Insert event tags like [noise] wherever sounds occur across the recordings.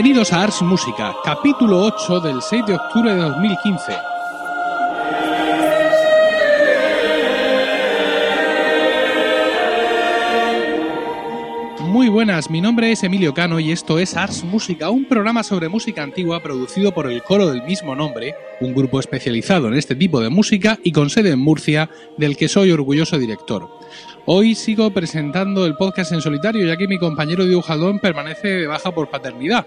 Bienvenidos a Ars Música, capítulo 8 del 6 de octubre de 2015. Muy buenas, mi nombre es Emilio Cano y esto es Ars Música, un programa sobre música antigua producido por el coro del mismo nombre, un grupo especializado en este tipo de música y con sede en Murcia, del que soy orgulloso director. Hoy sigo presentando el podcast en solitario, ya que mi compañero dibujador permanece de baja por paternidad.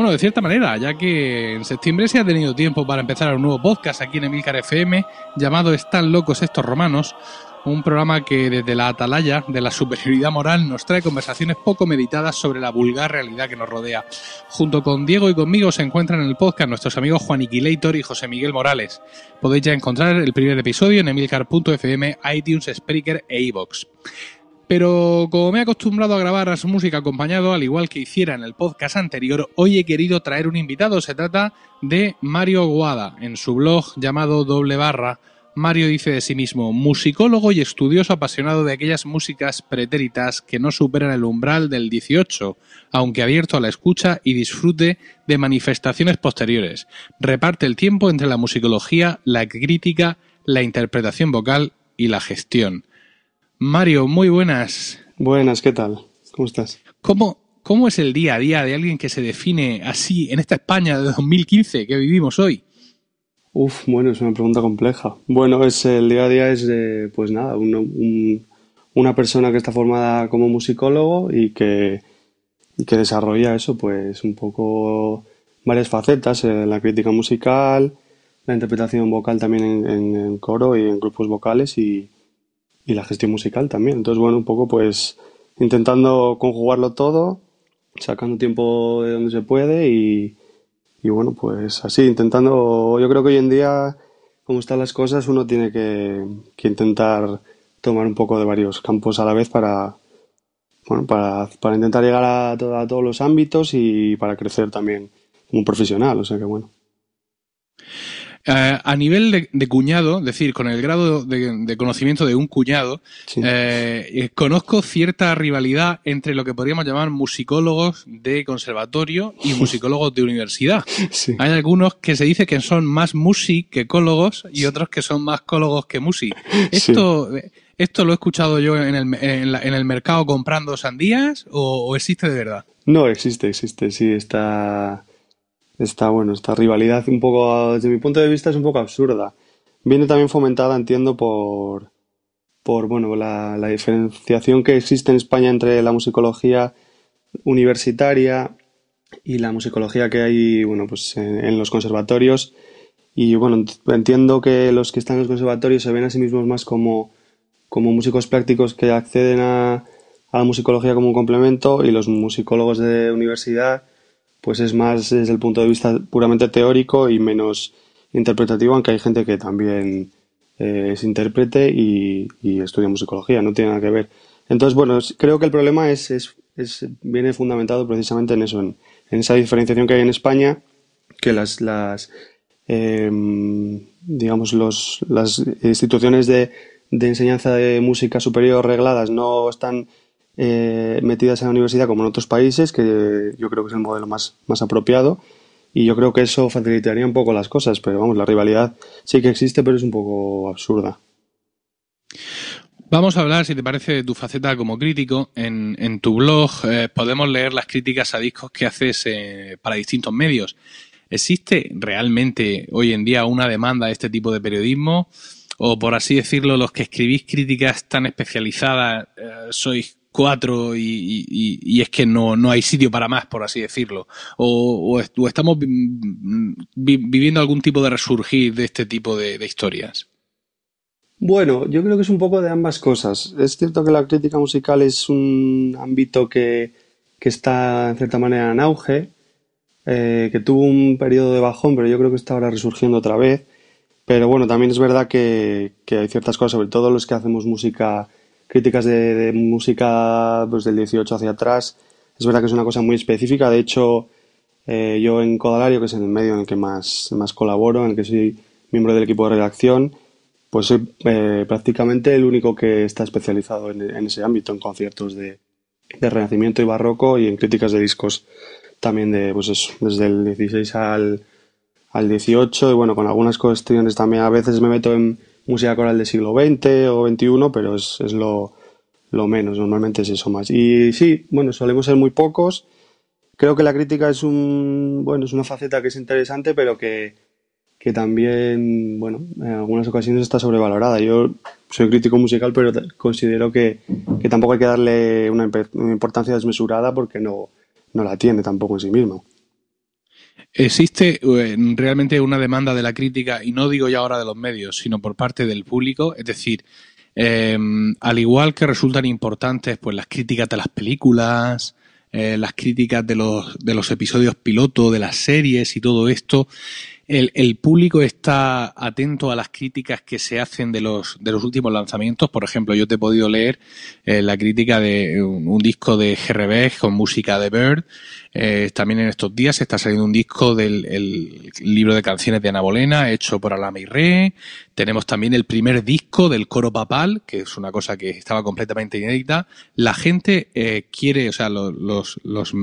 Bueno, de cierta manera, ya que en septiembre se ha tenido tiempo para empezar un nuevo podcast aquí en Emilcar FM llamado Están locos estos romanos, un programa que desde la atalaya de la superioridad moral nos trae conversaciones poco meditadas sobre la vulgar realidad que nos rodea. Junto con Diego y conmigo se encuentran en el podcast nuestros amigos Juan Iquilator y José Miguel Morales. Podéis ya encontrar el primer episodio en emilcar.fm, iTunes, Spreaker e iVoox. Pero como me he acostumbrado a grabar a su música acompañado, al igual que hiciera en el podcast anterior, hoy he querido traer un invitado. Se trata de Mario Guada. En su blog llamado Doble Barra, Mario dice de sí mismo, musicólogo y estudioso apasionado de aquellas músicas pretéritas que no superan el umbral del 18, aunque abierto a la escucha y disfrute de manifestaciones posteriores. Reparte el tiempo entre la musicología, la crítica, la interpretación vocal y la gestión. Mario, muy buenas. Buenas, ¿qué tal? ¿Cómo estás? ¿Cómo, ¿Cómo es el día a día de alguien que se define así en esta España de 2015 que vivimos hoy? Uf, bueno, es una pregunta compleja. Bueno, es el día a día es, de, pues nada, una persona que está formada como musicólogo y que, que desarrolla eso, pues un poco varias facetas, eh, la crítica musical, la interpretación vocal también en, en coro y en grupos vocales y, y la gestión musical también. Entonces, bueno, un poco pues intentando conjugarlo todo, sacando tiempo de donde se puede y, bueno, pues así, intentando, yo creo que hoy en día, como están las cosas, uno tiene que, intentar tomar un poco de varios campos a la vez para, bueno, para, para intentar llegar a, a todos los ámbitos y para crecer también como profesional, o sea que bueno. Eh, a nivel de, cuñado, es decir, con el grado de, conocimiento de un cuñado, eh, conozco cierta rivalidad entre lo que podríamos llamar musicólogos de conservatorio y musicólogos de universidad. Hay algunos que se dice que son más musicólogos y otros que son más cólogos que musi. Esto, ¿Esto lo he escuchado yo en el, en, el mercado comprando sandías o, o existe de verdad? No, existe, existe, sí, está esta, bueno, esta rivalidad un poco, desde mi punto de vista, es un poco absurda. Viene también fomentada, entiendo, por, por bueno, la, diferenciación que existe en España entre la musicología universitaria y la musicología que hay, bueno, pues en, los conservatorios. Y bueno, entiendo que los que están en los conservatorios se ven a sí mismos más como, como músicos prácticos que acceden a, a la musicología como un complemento y los musicólogos de universidad pues es más desde el punto de vista puramente teórico y menos interpretativo, aunque hay gente que también eh, es intérprete y, estudia musicología, no tiene nada que ver. Entonces, bueno, creo que el problema es, es, viene fundamentado precisamente en eso, en, esa diferenciación que hay en España, que las, las em, digamos, los, las instituciones de, de enseñanza de música superior regladas no están eh, metidas en la universidad como en otros países, que yo creo que es el modelo más, más apropiado. Y yo creo que eso facilitaría un poco las cosas, pero vamos, la rivalidad sí que existe, pero es un poco absurda. Vamos a hablar, si te parece, de tu faceta como crítico. En, en tu blog eh, podemos leer las críticas a discos que haces eh, para distintos medios. ¿Existe realmente hoy en día una demanda de este tipo de periodismo? O por así decirlo, los que escribís críticas tan especializadas sois cuatro y, es que no, no, hay sitio para más, por así decirlo. O, estamos viviendo algún tipo de resurgir de este tipo de, historias. Bueno, yo creo que es un poco de ambas cosas. Es cierto que la crítica musical es un ámbito que, está en cierta manera en auge, eh, que tuvo un periodo de bajón, pero yo creo que está ahora resurgiendo otra vez. Pero bueno, también es verdad que, que hay ciertas cosas, sobre todo los que hacemos música críticas de, música pues, del 18 hacia atrás. Es verdad que es una cosa muy específica. De hecho, eh, yo en Codalario, que es el medio en el que más, más colaboro, en el que soy miembro del equipo de redacción, pues soy eh, prácticamente el único que está especializado en, ese ámbito, en conciertos de, de, renacimiento y barroco y en críticas de discos también de, pues eso, desde el 16 al, al 18 y bueno, con algunas cuestiones también a veces me meto en música coral del siglo XX o XXI, pero es, lo, lo menos, normalmente es eso más. Y sí, bueno, solemos ser muy pocos. Creo que la crítica es un, bueno, es una faceta que es interesante, pero que, que también, bueno, en algunas ocasiones está sobrevalorada. Yo soy crítico musical, pero considero que, que tampoco hay que darle una, importancia desmesurada porque no, no la tiene tampoco en sí mismo. ¿Existe eh, realmente una demanda de la crítica, y no digo ya ahora de los medios, sino por parte del público? Es decir, em, al igual que resultan importantes pues las críticas de las películas, eh, las críticas de los, de los episodios piloto, de las series y todo esto, el, el, público está atento a las críticas que se hacen de los, de los últimos lanzamientos. Por ejemplo, yo te he podido leer eh, la crítica de un, disco de GRB con música de Bird. Eh, también en estos días está saliendo un disco del el libro de canciones de Ana Bolena, hecho por Alama y Re. Tenemos también el primer disco del coro papal, que es una cosa que estaba completamente inédita. La gente eh, quiere, o sea, los, los, los,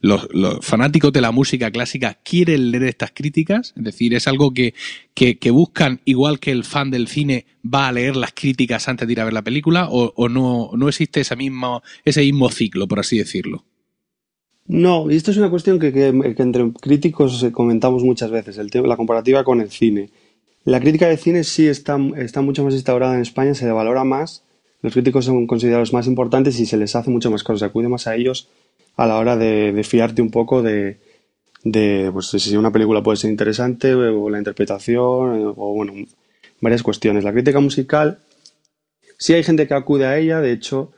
los, los fanáticos de la música clásica quieren leer estas críticas, es decir, es algo que, que, buscan, igual que el fan del cine va a leer las críticas antes de ir a ver la película, o, no, no existe ese mismo, ese mismo ciclo, por así decirlo. No, y esto es una cuestión que, entre críticos comentamos muchas veces, el tema, la comparativa con el cine. La crítica de cine sí está, está mucho más instaurada en España, se le valora más, los críticos son considerados más importantes y se les hace mucho más caso, se acude más a ellos a la hora de fiarte un poco de, de pues, si una película puede ser interesante o la interpretación o bueno, varias cuestiones. La crítica musical, sí hay gente que acude a ella, de hecho,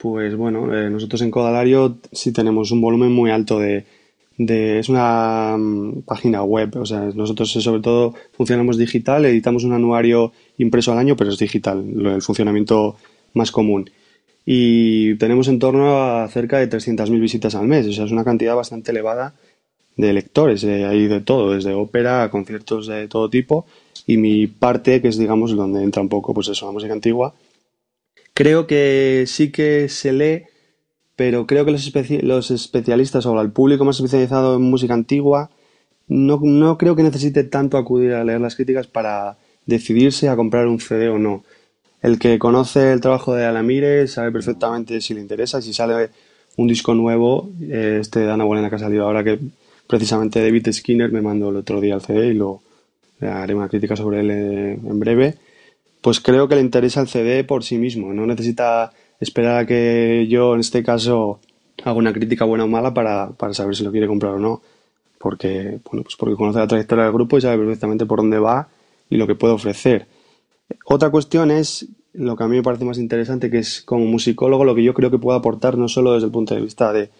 pues bueno, eh, nosotros en Codalario sí tenemos un volumen muy alto de, es una mm, página web, o sea, nosotros sobre todo funcionamos digital, editamos un anuario impreso al año, pero es digital, el funcionamiento más común. Y tenemos en torno a cerca de 300.000 visitas al mes, o sea, es una cantidad bastante elevada de lectores, hay de todo, desde ópera a conciertos de todo tipo y mi parte, que es digamos donde entra un poco pues eso, la música antigua, creo que sí que se lee, pero creo que los, especialistas o el público más especializado en música antigua no, no creo que necesite tanto acudir a leer las críticas para decidirse a comprar un CD o no. El que conoce el trabajo de Alamire sabe perfectamente si le interesa, si sale un disco nuevo, eh, este de Ana Bolena que ha salido ahora, que precisamente David Skinner me mandó el otro día al CD y lo haré una crítica sobre él eh, en breve. Pues creo que le interesa el CD por sí mismo, no necesita esperar a que yo, en este caso, haga una crítica buena o mala para, saber si lo quiere comprar o no. Porque, bueno, pues porque conoce la trayectoria del grupo y sabe perfectamente por dónde va y lo que puede ofrecer. Otra cuestión es lo que a mí me parece más interesante, que es como musicólogo lo que yo creo que puede aportar no solo desde el punto de vista de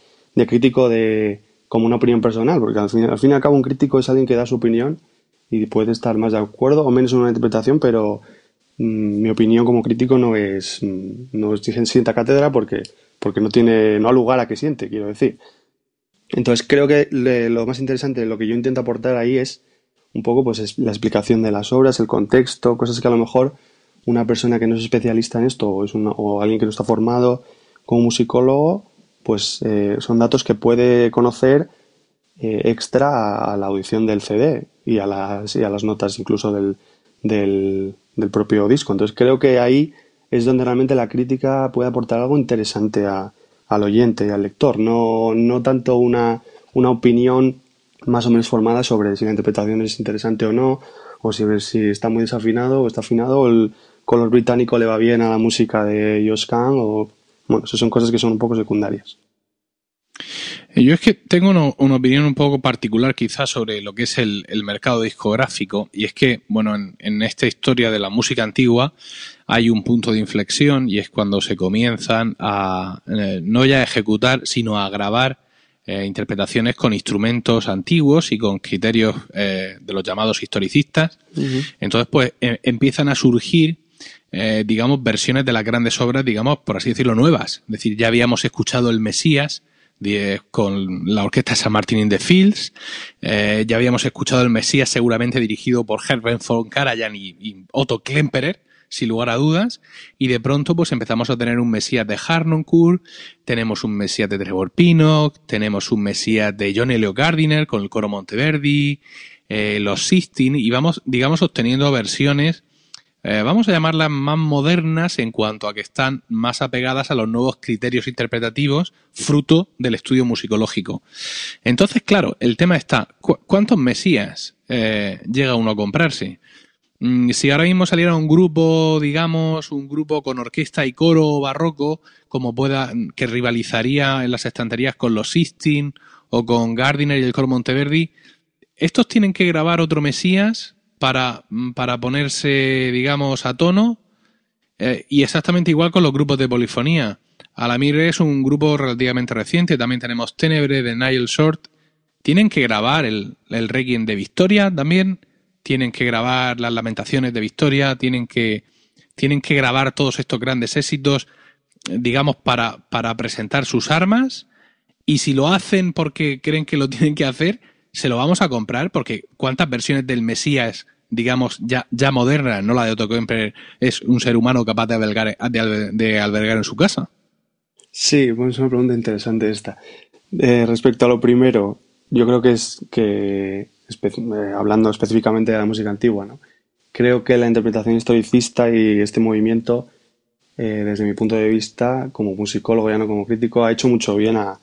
crítico de, como una opinión personal, porque al fin, al fin y al cabo un crítico es alguien que da su opinión y puede estar más de acuerdo o menos en una interpretación, pero mi opinión como crítico no es, mm, no es sienta cátedra porque, porque no tiene, no ha lugar a que siente, quiero decir. Entonces creo que lo más interesante, lo que yo intento aportar ahí es un poco pues la explicación de las obras, el contexto, cosas que a lo mejor una persona que no es especialista en esto o, es alguien que no está formado como musicólogo pues eh, son datos que puede conocer eh, extra a, la audición del CD y a las, y a las notas incluso del, propio disco. Entonces creo que ahí es donde realmente la crítica puede aportar algo interesante al oyente y al lector, no, no tanto una, una opinión más o menos formada sobre si la interpretación es interesante o no, o si, si está muy desafinado o está afinado, o el color británico le va bien a la música de Josh Kahn, o bueno, son cosas que son un poco secundarias. Eh, yo es que tengo una, opinión un poco particular quizás sobre lo que es el, mercado discográfico y es que, bueno, en, esta historia de la música antigua hay un punto de inflexión y es cuando se comienzan a eh, no ya a ejecutar, sino a grabar eh, interpretaciones con instrumentos antiguos y con criterios de los llamados historicistas. Entonces, pues empiezan a surgir eh, digamos, versiones de las grandes obras, digamos, por así decirlo, nuevas. Es decir, ya habíamos escuchado el Mesías con la orquesta San Martin in the Fields, eh, ya habíamos escuchado el Mesías seguramente dirigido por Herbert von Karajan y, Otto Klemperer, sin lugar a dudas, y de pronto pues empezamos a tener un Mesías de Harnoncourt, tenemos un Mesías de Trevor Pinnock, tenemos un Mesías de John Elio Gardiner con el coro Monteverdi, eh, los Sistine, y vamos, digamos, obteniendo versiones eh, vamos a llamarlas más modernas en cuanto a que están más apegadas a los nuevos criterios interpretativos fruto del estudio musicológico. Entonces, claro, el tema está, ¿cuántos mesías eh, llega uno a comprarse? Mm, si ahora mismo saliera un grupo, digamos, un grupo con orquesta y coro barroco, como pueda, que rivalizaría en las estanterías con los Sistine o con Gardiner y el coro Monteverdi, estos tienen que grabar otro Mesías para, para ponerse, digamos, a tono. Eh, y exactamente igual con los grupos de polifonía. Alamir es un grupo relativamente reciente. También tenemos Tenebre de Nigel Short. Tienen que grabar el, el Requiem de Victoria también. Tienen que grabar las Lamentaciones de Victoria. Tienen que, tienen que grabar todos estos grandes éxitos, digamos, para, para presentar sus armas. Y si lo hacen porque creen que lo [laughs] tienen que hacer, se lo vamos a comprar porque ¿cuántas versiones del Mesías, digamos, ya, ya modernas, no la de Otto Kemper, es un ser humano capaz de albergar, de, albergar en su casa? Sí, bueno, es una pregunta interesante esta. Eh, respecto a lo primero, yo creo que es que, eh, hablando específicamente de la música antigua, ¿no? creo que la interpretación historicista y este movimiento, eh, desde mi punto de vista, como musicólogo, ya no como crítico, ha hecho mucho bien a,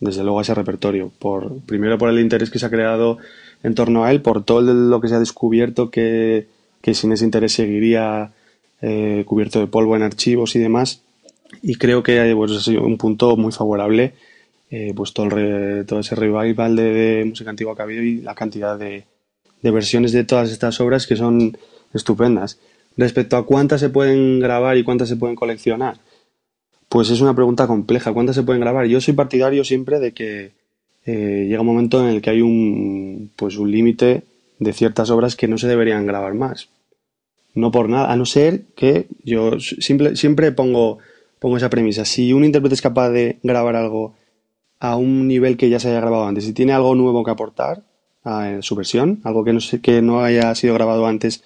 desde luego a ese repertorio. Por, primero por el interés que se ha creado en torno a él, por todo lo que se ha descubierto que, sin ese interés seguiría eh, cubierto de polvo en archivos y demás. Y creo que pues, ha sido un punto muy favorable eh, pues todo, el todo ese revival de, música antigua que ha habido y la cantidad de versiones de todas estas obras que son estupendas. Respecto a cuántas se pueden grabar y cuántas se pueden coleccionar, pues es una pregunta compleja. ¿Cuántas se pueden grabar? Yo soy partidario siempre de que eh, llega un momento en el que hay un, pues un límite de ciertas obras que no se deberían grabar más. No por nada, a no ser que yo siempre pongo, pongo esa premisa. Si un intérprete es capaz de grabar algo a un nivel que ya se haya grabado antes, y tiene algo nuevo que aportar a su versión, algo que no, que no haya sido grabado antes,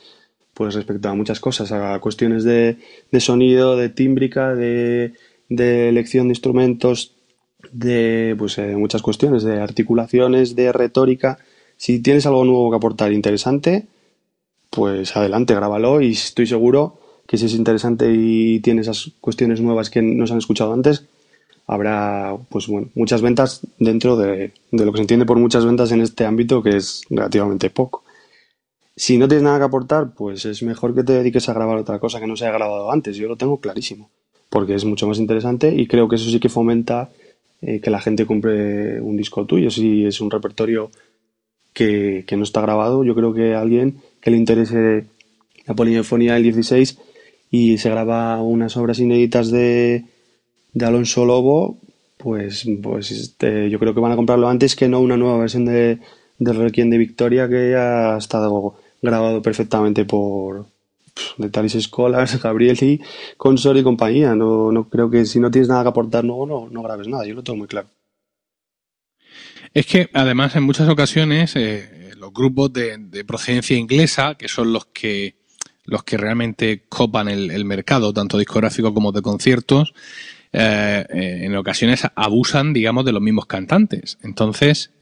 pues respecto a muchas cosas, a cuestiones de, de sonido, de tímbrica, de, de elección de instrumentos, de pues, eh, muchas cuestiones, de articulaciones, de retórica. Si tienes algo nuevo que aportar interesante, pues adelante, grábalo y estoy seguro que si es interesante y tiene esas cuestiones nuevas que no se han escuchado antes, habrá pues bueno, muchas ventas dentro de, de, lo que se entiende por muchas ventas en este ámbito, que es relativamente poco. Si no tienes nada que aportar, pues es mejor que te dediques a grabar otra cosa que no se haya grabado antes. Yo lo tengo clarísimo porque es mucho más interesante y creo que eso sí que fomenta eh, que la gente compre un disco tuyo. Si es un repertorio que, no está grabado, yo creo que a alguien que le interese la polifonía del 16 y se graba unas obras inéditas de, de Alonso Lobo, pues, pues este, yo creo que van a comprarlo antes que no una nueva versión de, de Requiem de Victoria que ya ha estado grabado perfectamente por, de Talis Escolas, [laughs] Gabrieli, Consor y compañía. No, no creo que si no tienes nada que aportar nuevo, no, no grabes nada. Yo lo tengo muy claro. Es que además en muchas ocasiones eh, los grupos de, procedencia inglesa, que son los que los que realmente copan el, mercado, tanto discográfico como de conciertos, eh, eh, en ocasiones abusan, digamos, de los mismos cantantes. Entonces,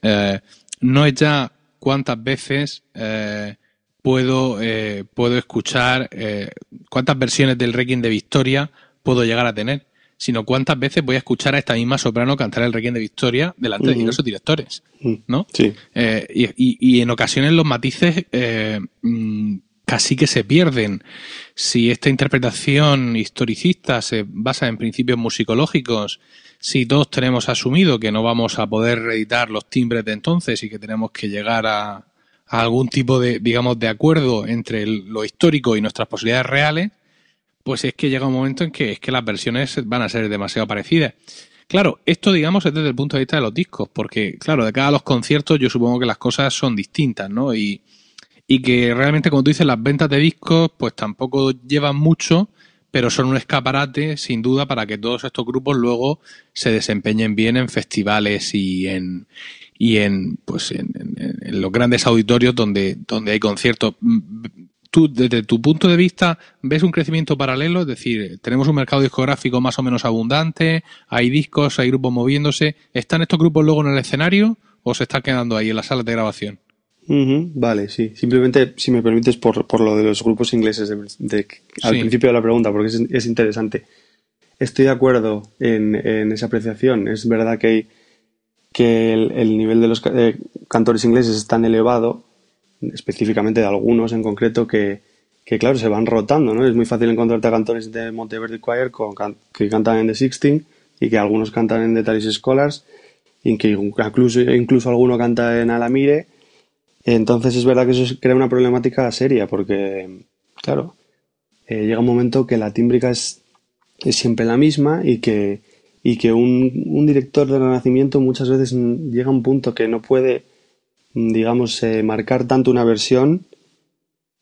no es ya cuántas veces puedo, eh, puedo escuchar eh, cuántas versiones del Requiem de Victoria puedo llegar a tener, sino cuántas veces voy a escuchar a esta misma soprano cantar el Requiem de Victoria delante de diversos directores, ¿no? Sí. Eh, y, y, en ocasiones los matices mm, casi que se pierden. Si esta interpretación historicista se basa en principios musicológicos, si todos tenemos asumido que no vamos a poder reeditar los timbres de entonces y que tenemos que llegar a, algún tipo de, digamos, de acuerdo entre lo histórico y nuestras posibilidades reales, pues es que llega un momento en que es que las versiones van a ser demasiado parecidas. Claro, esto digamos es desde el punto de vista de los discos, porque claro, de cada los conciertos yo supongo que las cosas son distintas, ¿no? Y, y que realmente, como tú dices, las ventas de discos pues tampoco llevan mucho, pero son un escaparate, sin duda, para que todos estos grupos luego se desempeñen bien en festivales y en, y en, pues en, los grandes auditorios donde, donde hay conciertos. Mm, tú, desde tu punto de vista, ves un crecimiento paralelo, es decir, tenemos un mercado discográfico más o menos abundante, hay discos, hay grupos moviéndose. ¿Están estos grupos luego en el escenario o se están quedando ahí en las salas de grabación? Vale, sí. Simplemente, si me permites, por, por lo de los grupos ingleses de, al principio de la pregunta, porque es, interesante. Estoy de acuerdo en, esa apreciación. Es verdad que, hay, que el, nivel de los eh, cantores ingleses es tan elevado, específicamente de algunos en concreto, que, que claro, se van rotando, ¿no? Es muy fácil encontrarte a cantores de Monteverdi Choir con, que cantan en The Sixteen y que algunos cantan en The Talis Scholars y que incluso, incluso alguno canta en Alamire entonces es verdad que eso crea una problemática seria porque, claro, eh, llega un momento que la tímbrica es, siempre la misma y que, y que un, director de renacimiento muchas veces llega a un punto que no puede, digamos, eh, marcar tanto una versión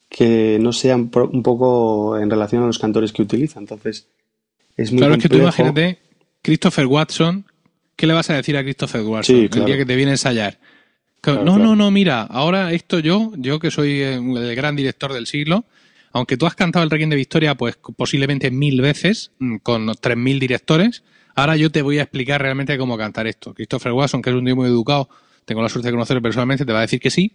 que no sea un, poco en relación a los cantores que utiliza. Entonces, es muy Claro, es que tú imagínate, Christopher Watson, ¿qué le vas a decir a Christopher Watson el día que te viene a ensayar? No, no, no, mira, ahora esto yo, yo que soy eh, el gran director del siglo, aunque tú has cantado el Requiem de Victoria, pues posiblemente mil veces, mm, con tres mil directores, ahora yo te voy a explicar realmente cómo cantar esto. Christopher Watson, que es un tío muy educado, tengo la suerte de conocerlo personalmente, te va a decir que sí,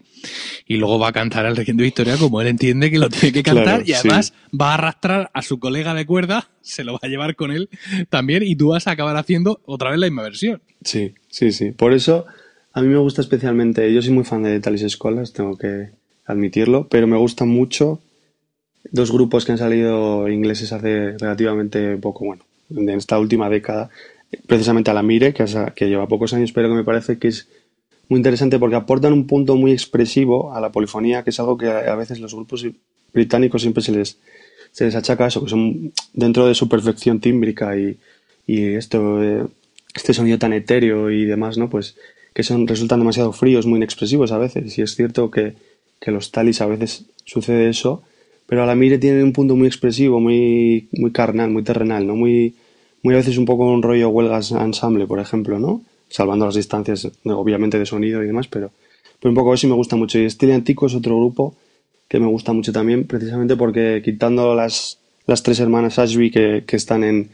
y luego va a cantar el Requiem de Victoria como él entiende que lo tiene que cantar, y además va a arrastrar a su colega de cuerda, se lo va a llevar con él también, y tú vas a acabar haciendo otra vez la misma versión. Sí, sí, sí. Por eso a mí me gusta especialmente, yo soy muy fan de Talis Escolas, tengo que admitirlo, pero me gustan mucho dos grupos que han salido ingleses hace relativamente poco, bueno, en esta última década, precisamente a la Mire, que, lleva pocos años, pero que me parece que es muy interesante porque aportan un punto muy expresivo a la polifonía, que es algo que a veces los grupos británicos siempre se les, se achaca eso, que son dentro de su perfección tímbrica y, y esto, eh, este sonido tan etéreo y demás, ¿no? Pues que son, resultan demasiado fríos, muy inexpresivos a veces. Y es cierto que, que los talis a veces sucede eso, pero a la mire tiene un punto muy expresivo, muy, muy carnal, muy terrenal, ¿no? Muy, muy a veces un poco un rollo huelgas ensamble, por ejemplo, ¿no? Salvando las distancias, obviamente, de sonido y demás, pero, un poco eso me gusta mucho. Y Estilo Antico es otro grupo que me gusta mucho también, precisamente porque quitando las, las tres hermanas Ashby que, que están en,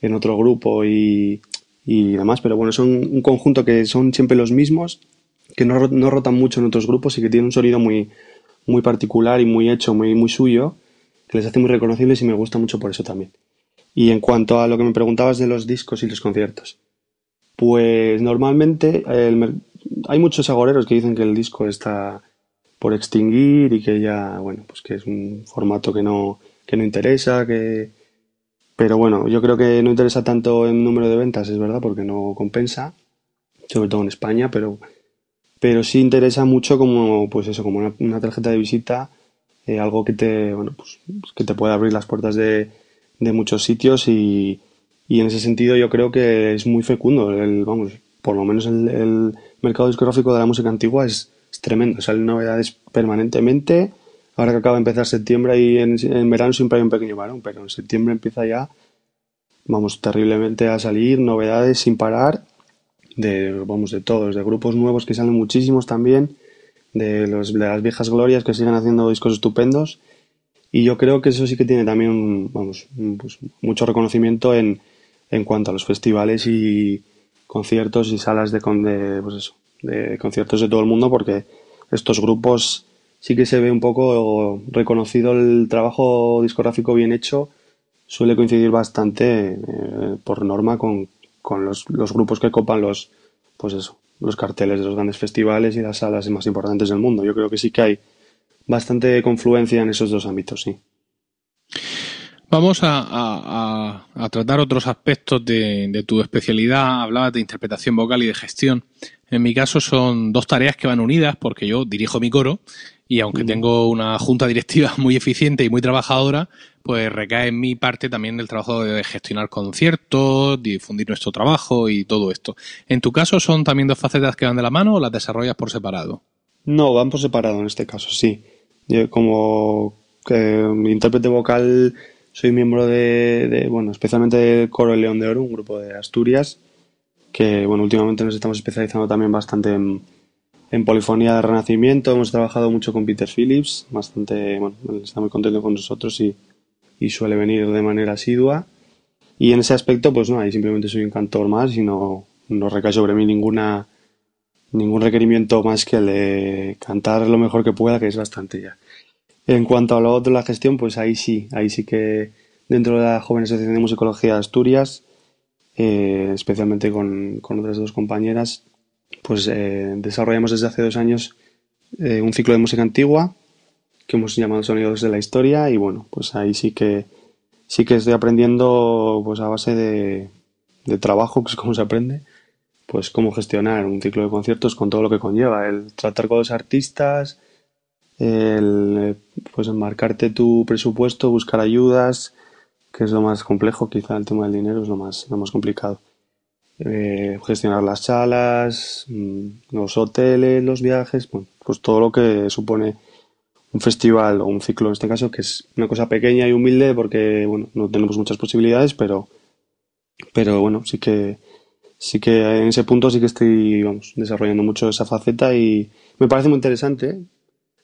en otro grupo y, y demás, pero bueno, son un conjunto que son siempre los mismos, que no, no rotan mucho en otros grupos y que tienen un sonido muy, muy particular y muy hecho, muy, muy suyo, que les hace muy reconocibles y me gusta mucho por eso también. Y en cuanto a lo que me preguntabas de los discos y los conciertos, pues normalmente hay muchos agoreros que dicen que el disco está por extinguir y que ya, bueno, pues que es un formato que no, que no interesa, que, pero bueno, yo creo que no interesa tanto en número de ventas, es verdad, porque no compensa, sobre todo en España, pero, pero sí interesa mucho como, pues eso, como una, tarjeta de visita, eh, algo que te, bueno, pues, que te puede abrir las puertas de, de muchos sitios y, y, en ese sentido yo creo que es muy fecundo. El, vamos, por lo menos el, mercado discográfico de la música antigua es, es tremendo. Salen novedades permanentemente Ahora que acaba de empezar septiembre y en, verano siempre hay un pequeño varón, pero en septiembre empieza ya, vamos, terriblemente a salir novedades sin parar, de, vamos, de todos, de grupos nuevos que salen muchísimos también, de, los, de las viejas glorias que siguen haciendo discos estupendos. Y yo creo que eso sí que tiene también, vamos, pues, mucho reconocimiento en, en cuanto a los festivales y conciertos y salas de, de, pues eso, de conciertos de todo el mundo, porque estos grupos sí que se ve un poco reconocido el trabajo discográfico bien hecho, suele coincidir bastante eh, por norma con, los, grupos que copan los, pues eso, los carteles de los grandes festivales y las salas más importantes del mundo. Yo creo que sí que hay bastante confluencia en esos dos ámbitos, sí. Vamos a, tratar otros aspectos de, de, tu especialidad. Hablabas de interpretación vocal y de gestión. En mi caso son dos tareas que van unidas porque yo dirijo mi coro y aunque tengo una junta directiva [laughs] muy eficiente y muy trabajadora, pues recae en mi parte también el trabajo de gestionar conciertos, difundir nuestro trabajo y todo esto. ¿En tu caso son también dos facetas que van de la mano o las desarrollas por separado? No, van por separado en este caso, sí. Yo como eh, intérprete vocal soy miembro de, bueno, especialmente del Coro El León de Oro, un grupo de Asturias, que, bueno, últimamente nos estamos especializando también bastante en en Polifonía de Renacimiento hemos trabajado mucho con Peter Phillips, bastante, bueno, está muy contento con nosotros y, y suele venir de manera asidua. Y en ese aspecto, pues no, ahí simplemente soy un cantor más y no, no recae sobre mí ninguna, ningún requerimiento más que el de cantar lo mejor que pueda, que es bastante ya. En cuanto a lo otro, la gestión, pues ahí sí, ahí sí que dentro de la Joven Asociación de Musicología de Asturias, eh, especialmente con, con, otras dos compañeras, pues eh, desarrollamos desde hace dos años eh, un ciclo de música antigua que hemos llamado Sonidos de la Historia y bueno, pues ahí sí que sí que estoy aprendiendo pues a base de, de trabajo, que es como se aprende, pues cómo gestionar un ciclo de conciertos con todo lo que conlleva, el tratar con los artistas, el pues enmarcarte tu presupuesto, buscar ayudas, que es lo más complejo, quizá el tema del dinero es lo más, lo más complicado. Eh, gestionar las salas, mm, los hoteles, los viajes, pues todo lo que supone un festival o un ciclo en este caso, que es una cosa pequeña y humilde porque bueno, no tenemos muchas posibilidades, pero, pero bueno, sí que sí que en ese punto sí que estoy vamos, desarrollando mucho esa faceta y me parece muy interesante,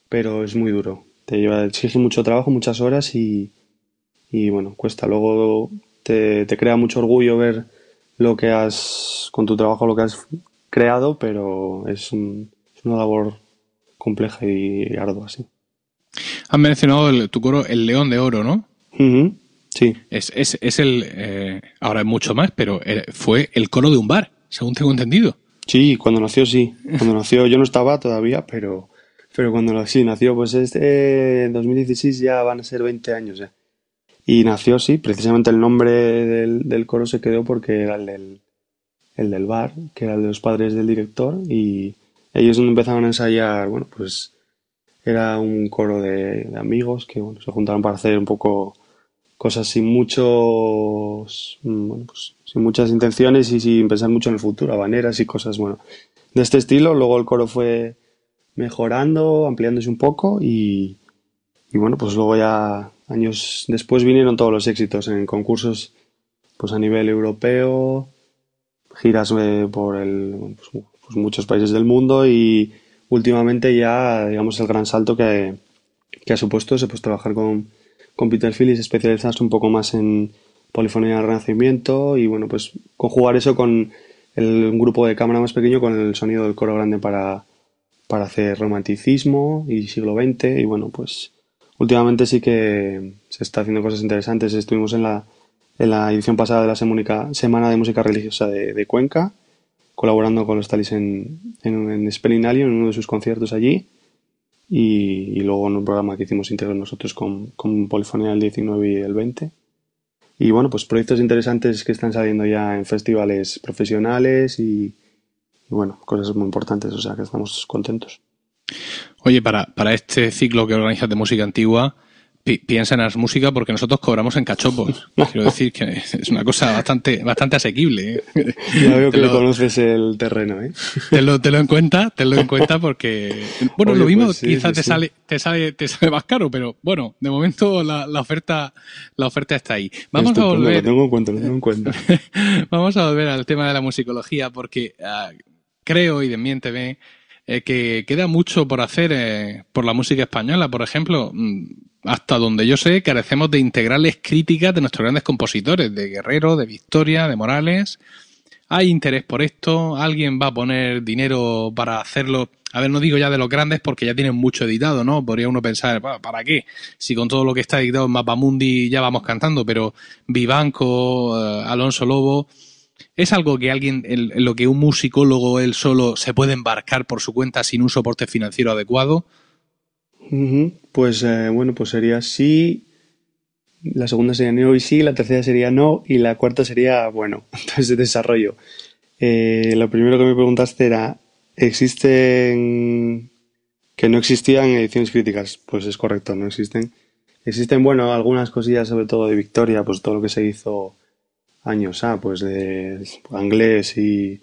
pero es muy duro. Te lleva, exige mucho trabajo, muchas horas y, y bueno, cuesta. Luego te, te crea mucho orgullo ver lo que has, con tu trabajo, lo que has creado, pero es, un, es una labor compleja y ardua, sí. Has mencionado tu coro El León de Oro, ¿no? Sí. Es, es, es el. Eh, ahora es mucho más, pero eh, fue el coro de un bar, según tengo entendido. Sí, cuando nació sí. Cuando nació yo no estaba todavía, pero, pero cuando sí nació, pues este 2016 ya van a ser 20 años ya. Y nació, sí, precisamente el nombre del, del coro se quedó porque era el del, el del bar, que era el de los padres del director, y ellos empezaron a ensayar, bueno, pues era un coro de, amigos que bueno, se juntaron para hacer un poco cosas sin muchos mm, pues, sin muchas intenciones y sin pensar mucho en el futuro, habaneras y cosas bueno de este estilo. Luego el coro fue mejorando, ampliándose un poco y, y bueno, pues luego ya años después vinieron todos los éxitos en concursos pues a nivel europeo, giras eh, por el, pues, pues muchos países del mundo y últimamente ya, digamos, el gran salto que, ha supuesto es pues, trabajar con, con Peter Phillips, especializarse un poco más en polifonía del renacimiento y, bueno, pues conjugar eso con el, un grupo de cámara más pequeño con el sonido del coro grande para, para hacer romanticismo y siglo XX y, bueno, pues últimamente sí que se está haciendo cosas interesantes. Estuvimos en la, en la edición pasada de la Semana de Música Religiosa de Cuenca colaborando con los Talis en, en, en en uno de sus conciertos allí. Y, luego en un programa que hicimos íntegro nosotros con, con Polifonía el 19 y el 20. Y bueno, pues proyectos interesantes que están saliendo ya en festivales profesionales y, y bueno, cosas muy importantes, o sea que estamos contentos. Oye, para, para este ciclo que organizas de música antigua, piensa en las música porque nosotros cobramos en cachopos. [laughs] Quiero decir que es una cosa bastante, bastante asequible. ¿eh? Ya veo que lo, conoces el terreno, ¿eh? Te lo, te lo en cuenta, te lo en cuenta porque, [laughs] bueno, lo mismo pues quizás te sale, te sale, te sale más caro, pero bueno, de momento la, la oferta, la oferta está ahí. Vamos a volver. Lo tengo en cuenta, lo tengo en cuenta. [laughs] Vamos a volver al tema de la musicología porque uh, creo y desmiénteme eh, que queda mucho por hacer eh, por la música española. Por ejemplo, mm, hasta donde yo sé, carecemos de integrales críticas de nuestros grandes compositores, de Guerrero, de Victoria, de Morales. Hay interés por esto, alguien va a poner dinero para hacerlo. A ver, no digo ya de los grandes porque ya tienen mucho editado, ¿no? Podría uno pensar, ¿para qué? Si con todo lo que está editado en Mapamundi ya vamos cantando, pero Vivanco, eh, Alonso Lobo, ¿Es algo que alguien, en lo que un musicólogo él solo se puede embarcar por su cuenta sin un soporte financiero adecuado? Pues eh, bueno, pues sería sí. La segunda sería no y sí, la tercera sería no y la cuarta sería bueno. [laughs] Entonces, desarrollo. Eh, lo primero que me preguntaste era, ¿existen que no existían ediciones críticas? Pues es correcto, no existen. Existen, bueno, algunas cosillas, sobre todo de Victoria, pues todo lo que se hizo años ah, pues de Anglés y,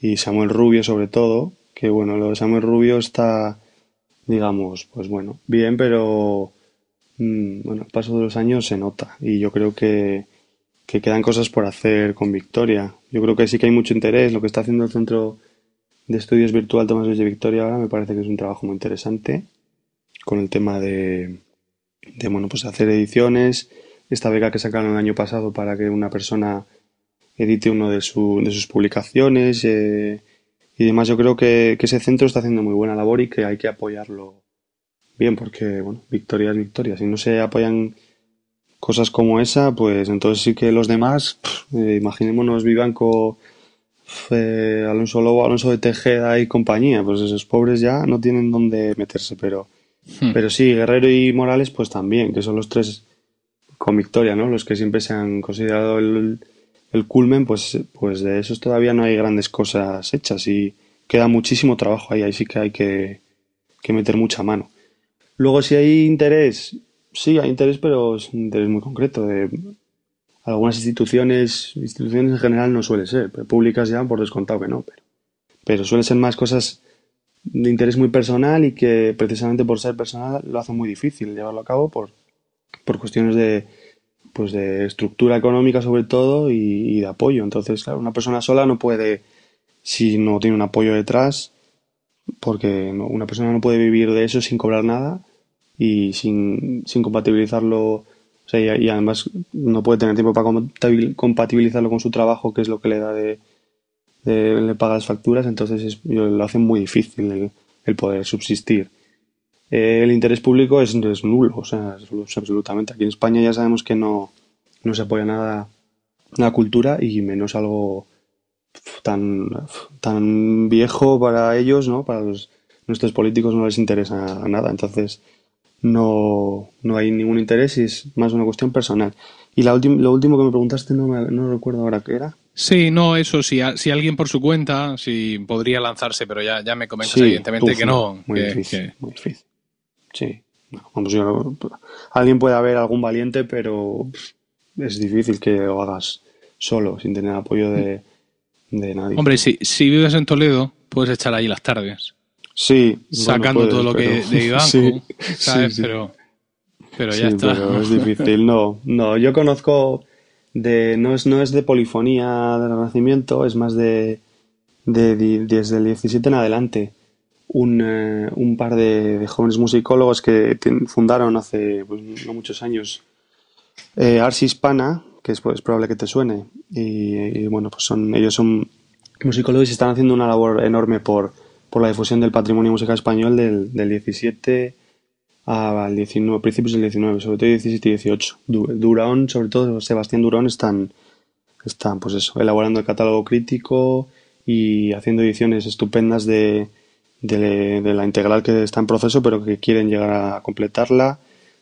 y Samuel Rubio sobre todo, que bueno, lo de Samuel Rubio está, digamos, pues bueno, bien, pero mm, bueno, al paso de los años se nota y yo creo que, que quedan cosas por hacer con Victoria. Yo creo que sí que hay mucho interés, lo que está haciendo el Centro de estudios virtual Tomás de Victoria ahora me parece que es un trabajo muy interesante con el tema de, de bueno, pues hacer ediciones, esta beca que sacaron el año pasado para que una persona edite uno de, su, de sus publicaciones eh, y demás. Yo creo que, ese centro está haciendo muy buena labor y que hay que apoyarlo bien, porque, bueno, victoria es victoria. Si no se apoyan cosas como esa, pues entonces sí que los demás, eh, imaginémonos Vivanco, eh, Alonso Lobo, Alonso de Tejeda y compañía, pues esos pobres ya no tienen dónde meterse, pero, hmm. pero sí, Guerrero y Morales, pues también, que son los tres con victoria, ¿no? Los que siempre se han considerado el, el culmen, pues, pues de esos todavía no hay grandes cosas hechas y queda muchísimo trabajo ahí, ahí sí que hay que, meter mucha mano. Luego, si hay interés, sí, hay interés, pero es un interés muy concreto. De algunas instituciones, instituciones en general no suele ser, públicas ya por descontado que no, pero, pero suelen ser más cosas de interés muy personal y que precisamente por ser personal lo hace muy difícil llevarlo a cabo por, por cuestiones de, pues de estructura económica sobre todo y, de apoyo. Entonces, claro, una persona sola no puede, si no tiene un apoyo detrás, porque una persona no puede vivir de eso sin cobrar nada y sin, sin compatibilizarlo. O sea, y, además no puede tener tiempo para compatibilizarlo con su trabajo, que es lo que le da de, le paga las facturas, entonces lo hace muy difícil el poder subsistir. Eh, el interés público es, nulo, o sea, es, absolutamente. Aquí en España ya sabemos que no, no se apoya nada la cultura y menos algo tan, tan viejo para ellos, ¿no? Para los, nuestros políticos no les interesa nada, entonces no, no hay ningún interés y es más una cuestión personal. Y la lo último que me preguntaste no, me, no recuerdo ahora qué era. Sí, no, eso, si, si alguien por su cuenta, si podría lanzarse, pero ya, ya me comentas evidentemente que no. Muy difícil, muy difícil. Sí. Vamos, yo, alguien puede haber algún valiente, pero es difícil que lo hagas solo, sin tener apoyo de, nadie. Hombre, si, si vives en Toledo, puedes echar ahí las tardes. Sí. Sacando todo lo que de [laughs] Ivanco, ¿sabes? pero, pero ya está. Pero es difícil, no. No, yo conozco de. No es, no es de polifonía del Renacimiento, es más de, de, desde el 17 en adelante un, eh, un par de, jóvenes musicólogos que fundaron hace pues, no muchos años eh, Ars Hispana, que es pues, probable que te suene. Y, bueno, pues son, ellos son musicólogos y están haciendo una labor enorme por, por la difusión del patrimonio musical español del, del 17 al 19, principios del 19, sobre todo 17 y 18. Durón, sobre todo Sebastián Durón, están, están pues eso, elaborando el catálogo crítico y haciendo ediciones estupendas de, de, la integral que está en proceso, pero que quieren llegar a completarla.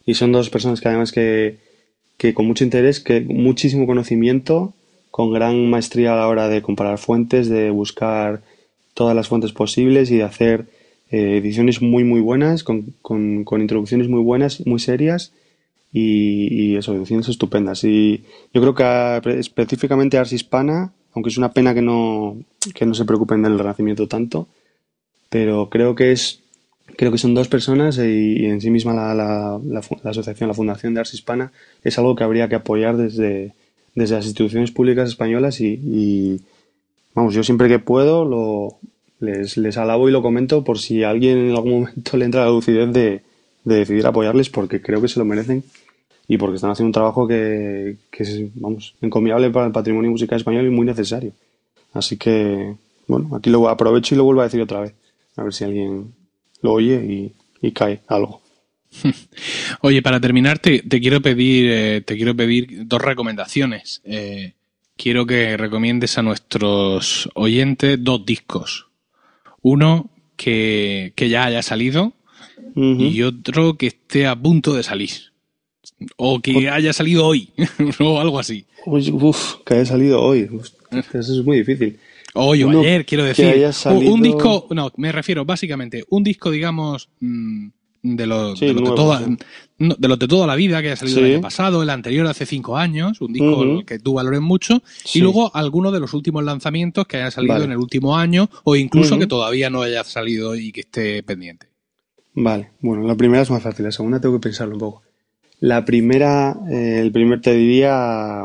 Y son dos personas que además que, que con mucho interés, que muchísimo conocimiento, con gran maestría a la hora de comparar fuentes, de buscar todas las fuentes posibles y de hacer eh, ediciones muy muy buenas, con, con, con, introducciones muy buenas, muy serias y, eso, ediciones estupendas. Y yo creo que específicamente Ars Hispana, aunque es una pena que no, que no se preocupen del renacimiento tanto, pero creo que es creo que son dos personas y, en sí misma la, la, la, asociación, la Fundación de Ars Hispana es algo que habría que apoyar desde, desde las instituciones públicas españolas y, vamos, yo siempre que puedo lo, les, les alabo y lo comento por si a alguien en algún [laughs] momento le entra la lucidez de, de decidir apoyarles porque creo que se lo merecen y porque están haciendo un trabajo que, que es, vamos, encomiable para el patrimonio musical español y muy necesario. Así que, bueno, aquí lo aprovecho y lo vuelvo a decir otra vez. A ver si alguien lo oye y, cae algo. [laughs] Oye, para terminar, te, quiero pedir, eh, te quiero pedir dos recomendaciones. Eh, quiero que recomiendes a nuestros oyentes dos discos. Uno que, ya haya salido y otro que esté a punto de salir. O que haya salido hoy, [laughs] o algo así. Uf, que haya salido hoy. Eso es muy difícil. Hoy o ayer, quiero decir. Un disco, no, me refiero básicamente, un disco, digamos, mm, de los, de, de, toda, de, los de toda la vida que haya salido el año pasado, el anterior hace cinco años, un disco que tú valores mucho, y luego alguno de los últimos lanzamientos que haya salido en el último año o incluso que todavía no haya salido y que esté pendiente. Vale, bueno, la primera es más fácil, la segunda tengo que pensarlo un poco. La primera, eh, el primer te diría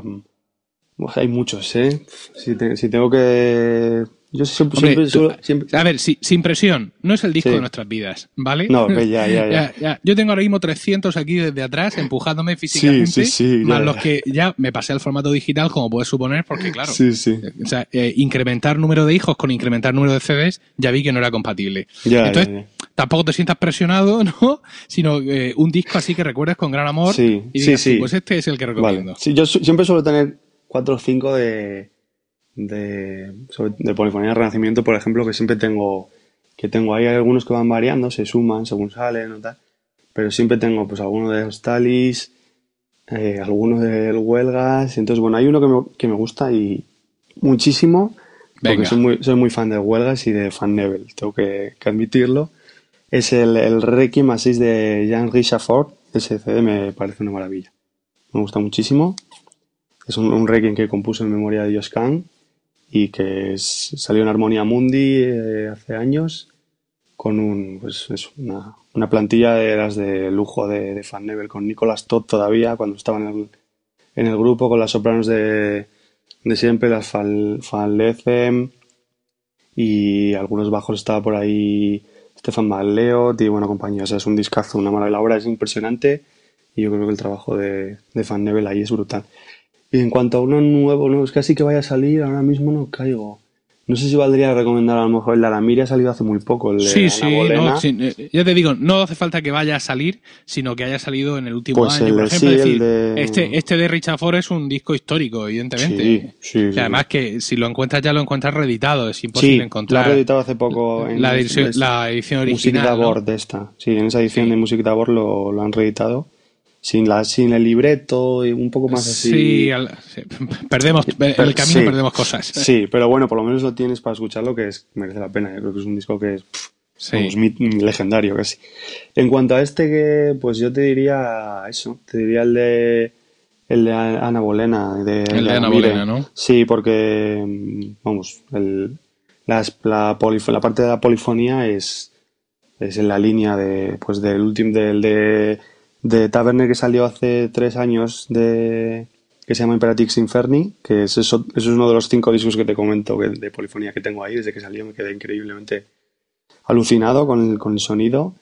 hay muchos, ¿eh? Si, tengo que Yo siempre, Hombre, siempre, tú- suelo- siempre- A ver, si- sin presión, no es el disco Sí. de nuestras vidas, ¿vale? No, que ya, ya, [laughs] ya. Ya, Yo tengo ahora mismo 300 aquí desde atrás empujándome físicamente, sí, sí, más los que ya me pasé al formato digital, como puedes suponer, porque claro, Sí, sí. o sea, eh, incrementar número de hijos con incrementar número de CDs, ya vi que no era compatible. Ya, Entonces, tampoco te sientas presionado, [laughs] ¿no? Sino eh, un disco así que recuerdes con gran amor Sí, y sí, digas, sí. pues este es el que recomiendo. Vale. Sí, yo su- siempre suelo tener cuatro o cinco de, de, sobre- de polifonía de renacimiento, por ejemplo, que siempre tengo, que tengo ahí algunos que van variando, se suman según salen o tal, pero siempre tengo pues alguno de Hostalis, eh, alguno del Huelgas, entonces bueno, hay uno que me, que me gusta y muchísimo, porque soy muy, soy muy fan de Huelgas y de Fan Nebel, tengo que, que admitirlo. Es el, el Requiem a 6 de Jean Richard ese CD me parece una maravilla. Me gusta muchísimo. Es un, un requiem que compuso en memoria de Josh Kahn y que salió en Armonia Mundi eh, hace años con un, pues, es una, plantilla de las de lujo de, de Fan Nebel con Nicolas Todd todavía cuando estaba en el, grupo con las sopranos de, de siempre, las Van Lecem y algunos bajos estaba por ahí Stefan Malleot y bueno compañía, es un discazo, una maravilla, la obra es impresionante y yo creo que el trabajo de, de Van Nebel ahí es brutal. Y en cuanto a uno nuevo, no, es casi que vaya a salir, ahora mismo no caigo. No sé si valdría recomendar a lo mejor el de Aramiri ha salido hace muy poco, el de Sí, sí, no, sí, eh, ya te digo, no hace falta que vaya a salir, sino que haya salido en el último Pues año. el Por ejemplo, sí, es decir, el de- este, este de Richard Ford es un disco histórico, evidentemente. Sí, sí, Y sí. además que si lo encuentras ya lo encuentras reeditado, es imposible lo encontrar ha reeditado hace poco en la, edición, la edición Music original. ¿no? Tabor de esta. Sí, en esa edición de Music Tabor lo, lo han reeditado. Sin, la, sin el libreto y un poco más así. Sí, al- sí, perdemos, en el camino sí. perdemos cosas. Sí, pero bueno, por lo menos lo tienes para escucharlo, que es, merece la pena. Yo creo que es un disco que es pff, Sí. vamos, mit- legendario casi. En cuanto a este, que pues yo te diría eso, te diría el de el de Ana Bolena. De, El de Ana. Bolena, ¿no? Sí, porque mm, vamos, el, las- la, polifo- la parte de la polifonía es, es en la línea de pues del último del de, de Taverner que salió hace tres años de que se llama Imperatix Inferni, que es eso, es uno de los cinco discos que te comento de polifonía que tengo ahí, desde que salió me quedé increíblemente alucinado con el, con el sonido.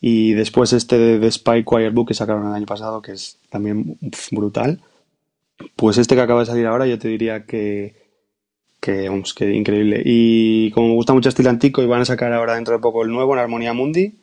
Y después este de The Spy Choir Book que sacaron el año pasado, que es también brutal. Pues este que acaba de salir ahora, yo te diría que, que, vamos, que increíble. Y como me gusta mucho estilo antico, y van a sacar ahora dentro de poco el nuevo en Armonia Mundi,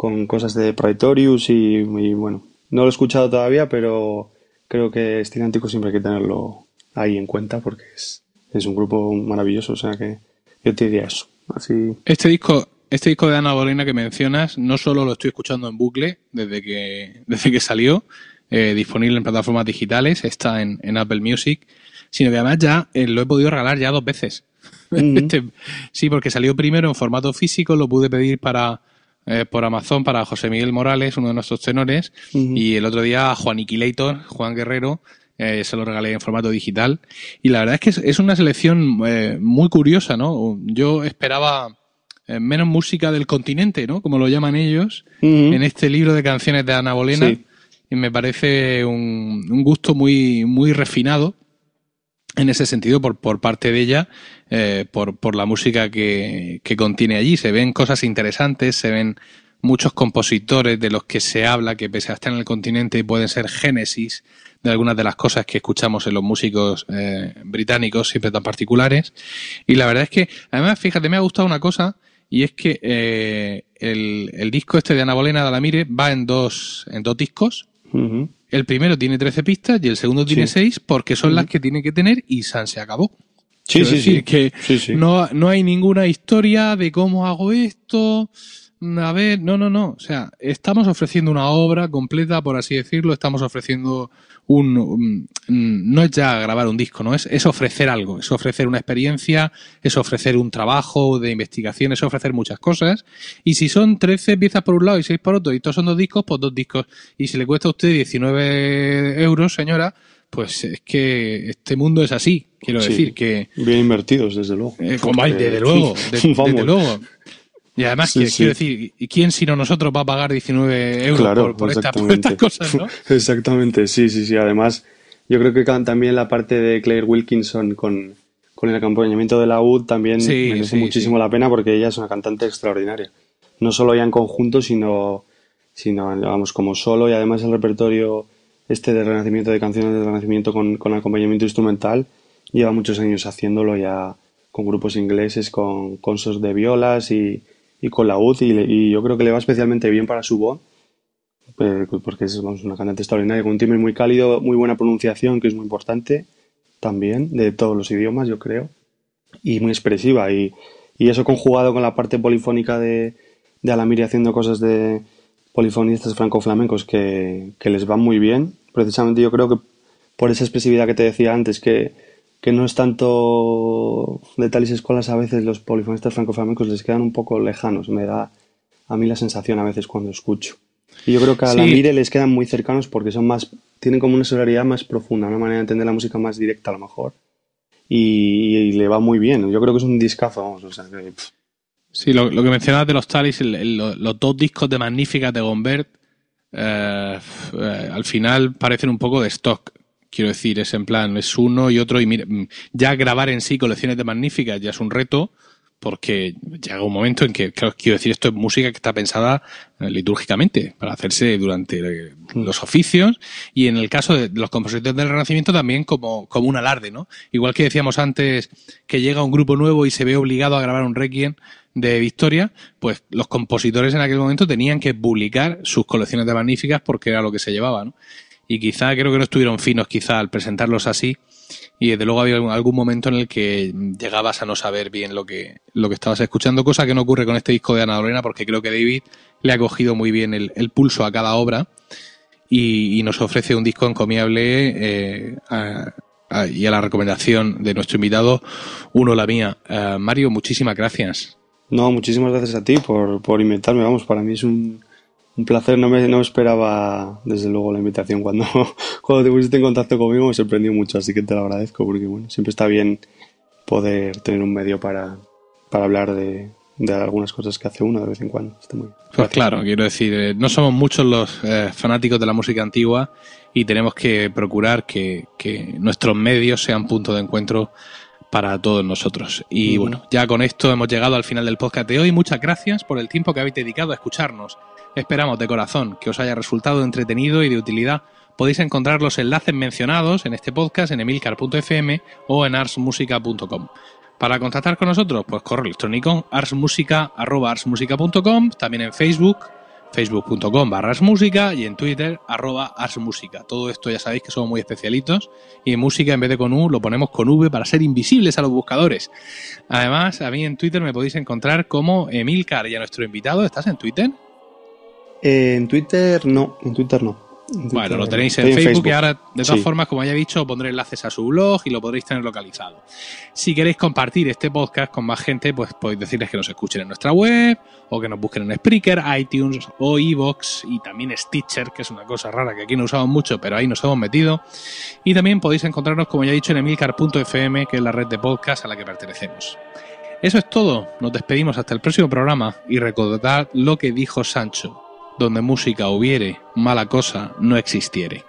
con cosas de Praetorius y, y bueno, no lo he escuchado todavía, pero creo que estilo antico siempre hay que tenerlo ahí en cuenta porque es, es un grupo maravilloso, o sea que yo te diría eso. Así, Este disco, este disco de Ana Bolena que mencionas, no solo lo estoy escuchando en bucle desde que, [laughs] desde que salió, eh, disponible en plataformas digitales, está en, en Apple Music, sino que además ya eh, lo he podido regalar ya dos veces. [laughs] Este- sí, porque salió primero en formato físico, lo pude pedir para eh, por Amazon para José Miguel Morales, uno de nuestros tenores, y el otro día a Juan Iquilator, Juan Guerrero, eh, se lo regalé en formato digital. Y la verdad es que es, es una selección eh, muy curiosa, ¿no? Yo esperaba eh, menos música del continente, ¿no? Como lo llaman ellos, en este libro de canciones de Ana Bolena. Sí. Y me parece un, un gusto muy, muy refinado en ese sentido por, por parte de ella, eh, por, por la música que, que contiene allí. Se ven cosas interesantes, se ven muchos compositores de los que se habla que pese a estar en el continente pueden ser génesis de algunas de las cosas que escuchamos en los músicos eh, británicos, siempre tan particulares. Y la verdad es que, además, fíjate, me ha gustado una cosa, y es que eh, el, el disco este de Ana Bolena de Alamire va en dos, en dos discos. El primero tiene 13 pistas y el segundo tiene Sí. 6 porque son las que tiene que tener y San se acabó. Sí, Quiero sí, decir sí. que sí. No, no hay ninguna historia de cómo hago esto. A ver, no, no, no. O sea, estamos ofreciendo una obra completa, por así decirlo. Estamos ofreciendo un. un- no es ya grabar un disco, ¿no? Es, es ofrecer algo. Es ofrecer una experiencia, es ofrecer un trabajo de investigación, es ofrecer muchas cosas. Y si son 13 piezas por un lado y 6 por otro, y estos son dos discos, pues dos discos. Y si le cuesta a usted 19 euros, señora, pues es que este mundo es así. Quiero Sí. decir que. Bien invertidos, desde luego. Eh, Porque- desde luego, [laughs] de- desde luego. Y además, Sí, que, sí. quiero decir, ¿y quién sino nosotros va a pagar 19 euros Claro, por, por esta- por exactamente. estas cosas, no? [laughs] Exactamente, sí, sí, sí. Además, yo creo que también la parte de Claire Wilkinson con, con el acompañamiento de la UD también merece muchísimo la pena porque ella es una cantante extraordinaria. No solo ya en conjunto, sino, sino vamos, como solo y además el repertorio este de Renacimiento, de canciones de Renacimiento con, con acompañamiento instrumental, lleva muchos años haciéndolo ya con grupos ingleses, con consos de violas y, y con la UD y, yo creo que le va especialmente bien para su voz eh, porque es una cantante extraordinaria con un timbre muy cálido, muy buena pronunciación que es muy importante también, de todos los idiomas, yo creo, y muy expresiva. Y, eso conjugado con la parte polifónica de, de Alamiri haciendo cosas de polifonistas franco-flamencos que, les van muy bien. Precisamente yo creo que por esa expresividad que te decía antes, que, que no es tanto de tales escuelas a veces los polifonistas franco-flamencos les quedan un poco lejanos, me da a mí la sensación a veces cuando escucho. Y yo creo que a la Mire les quedan muy cercanos porque son más, tienen como una sonoridad más profunda, una manera de entender la música más directa a lo mejor. Y, le va muy bien. Yo creo que es un discazo, vamos, o sea, Sí, lo, que mencionabas de los Talis, los dos discos de Magnífica de Gombert, eh, eh, al final parecen un poco de stock. Quiero decir, es en plan, es uno y otro, y mira, ya grabar en sí colecciones de Magníficas ya es un reto, porque llega un momento en que, quiero decir, esto es música que está pensada eh, litúrgicamente para hacerse durante eh, mm. los oficios y en el caso de los compositores del Renacimiento también como, como un alarde, ¿no? Igual que decíamos antes que llega un grupo nuevo y se ve obligado a grabar un requiem de Victoria, pues los compositores en aquel momento tenían que publicar sus colecciones de magníficas porque era lo que se llevaba, ¿no? Y quizá creo que no estuvieron finos quizá al presentarlos así y desde luego había algún momento en el que llegabas a no saber bien lo que, lo que estabas escuchando, cosa que no ocurre con este disco de Ana Lorena, porque creo que David le ha cogido muy bien el, pulso a cada obra y, nos ofrece un disco encomiable eh, y a la recomendación de nuestro invitado, uno la mía. Eh, Mario, muchísimas gracias. No, muchísimas gracias a ti por, por invitarme, vamos, para mí es un, un placer, no me, no esperaba desde luego la invitación. Cuando, [laughs] cuando te pusiste en contacto conmigo me sorprendió mucho, así que te lo agradezco porque bueno, siempre está bien poder tener un medio para, para hablar de, de algunas cosas que hace uno de vez en cuando. Pues claro, quiero decir, eh, no somos muchos los eh, fanáticos de la música antigua y tenemos que procurar que, que nuestros medios sean punto de encuentro para todos nosotros. Y bueno, ya con esto hemos llegado al final del podcast de hoy. Muchas gracias por el tiempo que habéis dedicado a escucharnos. Esperamos de corazón que os haya resultado entretenido y de utilidad. Podéis encontrar los enlaces mencionados en este podcast en emilcar.fm o en arsmusica.com. Para contactar con nosotros, pues correo electrónico arsmusica.arsmusica.com, también en Facebook, facebook.com barra arsmusica y en Twitter arroba arsmusica. Todo esto ya sabéis que somos muy especialitos y en música en vez de con U lo ponemos con V para ser invisibles a los buscadores. Además, a mí en Twitter me podéis encontrar como Emilcar y a nuestro invitado. ¿Estás en Twitter? en Twitter no, en Twitter no. Bueno, lo tenéis en Facebook, y ahora, de todas formas, como ya he dicho, pondré enlaces a su blog y lo podréis tener localizado. Si queréis compartir este podcast con más gente, pues podéis decirles que nos escuchen en nuestra web o que nos busquen en Spreaker, iTunes o Evox y también Stitcher, que es una cosa rara que aquí no usamos mucho, pero ahí nos hemos metido. Y también podéis encontrarnos, como ya he dicho, en emilcar.fm, que es la red de podcast a la que pertenecemos. Eso es todo. Nos despedimos hasta el próximo programa y recordad lo que dijo Sancho donde música hubiere, mala cosa no existiere.